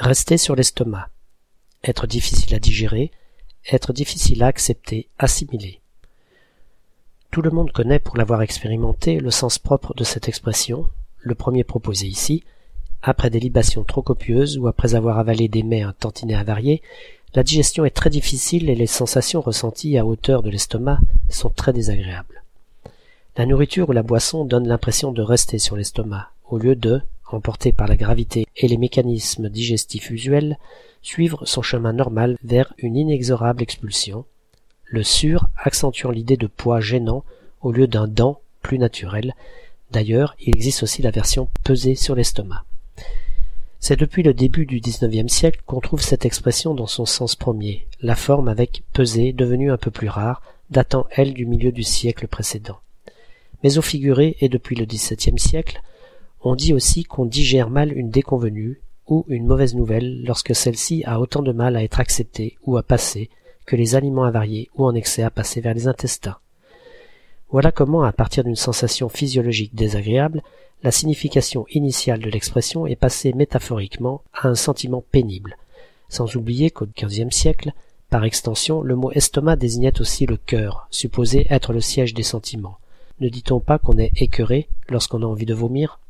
Rester sur l'estomac. Être difficile à digérer, être difficile à accepter, assimiler. Tout le monde connaît, pour l'avoir expérimenté, le sens propre de cette expression, le premier proposé ici, après des libations trop copieuses ou après avoir avalé des mets un tantinet avarié, la digestion est très difficile et les sensations ressenties à hauteur de l'estomac sont très désagréables. La nourriture ou la boisson donne l'impression de rester sur l'estomac, au lieu de, emporté par la gravité et les mécanismes digestifs usuels, suivre son chemin normal vers une inexorable expulsion, le sur accentuant l'idée de poids gênant au lieu d'un dent plus naturel. D'ailleurs, il existe aussi la version pesée sur l'estomac. C'est depuis le début du XIXe siècle qu'on trouve cette expression dans son sens premier, la forme avec pesé devenue un peu plus rare, datant elle du milieu du siècle précédent. Mais au figuré et depuis le XVIIe siècle, on dit aussi qu'on digère mal une déconvenue ou une mauvaise nouvelle lorsque celle-ci a autant de mal à être acceptée ou à passer que les aliments avariés ou en excès à passer vers les intestins. Voilà comment, à partir d'une sensation physiologique désagréable, la signification initiale de l'expression est passée métaphoriquement à un sentiment pénible, sans oublier qu'au XVe siècle, par extension, le mot estomac désignait aussi le cœur, supposé être le siège des sentiments. Ne dit-on pas qu'on est écœuré lorsqu'on a envie de vomir?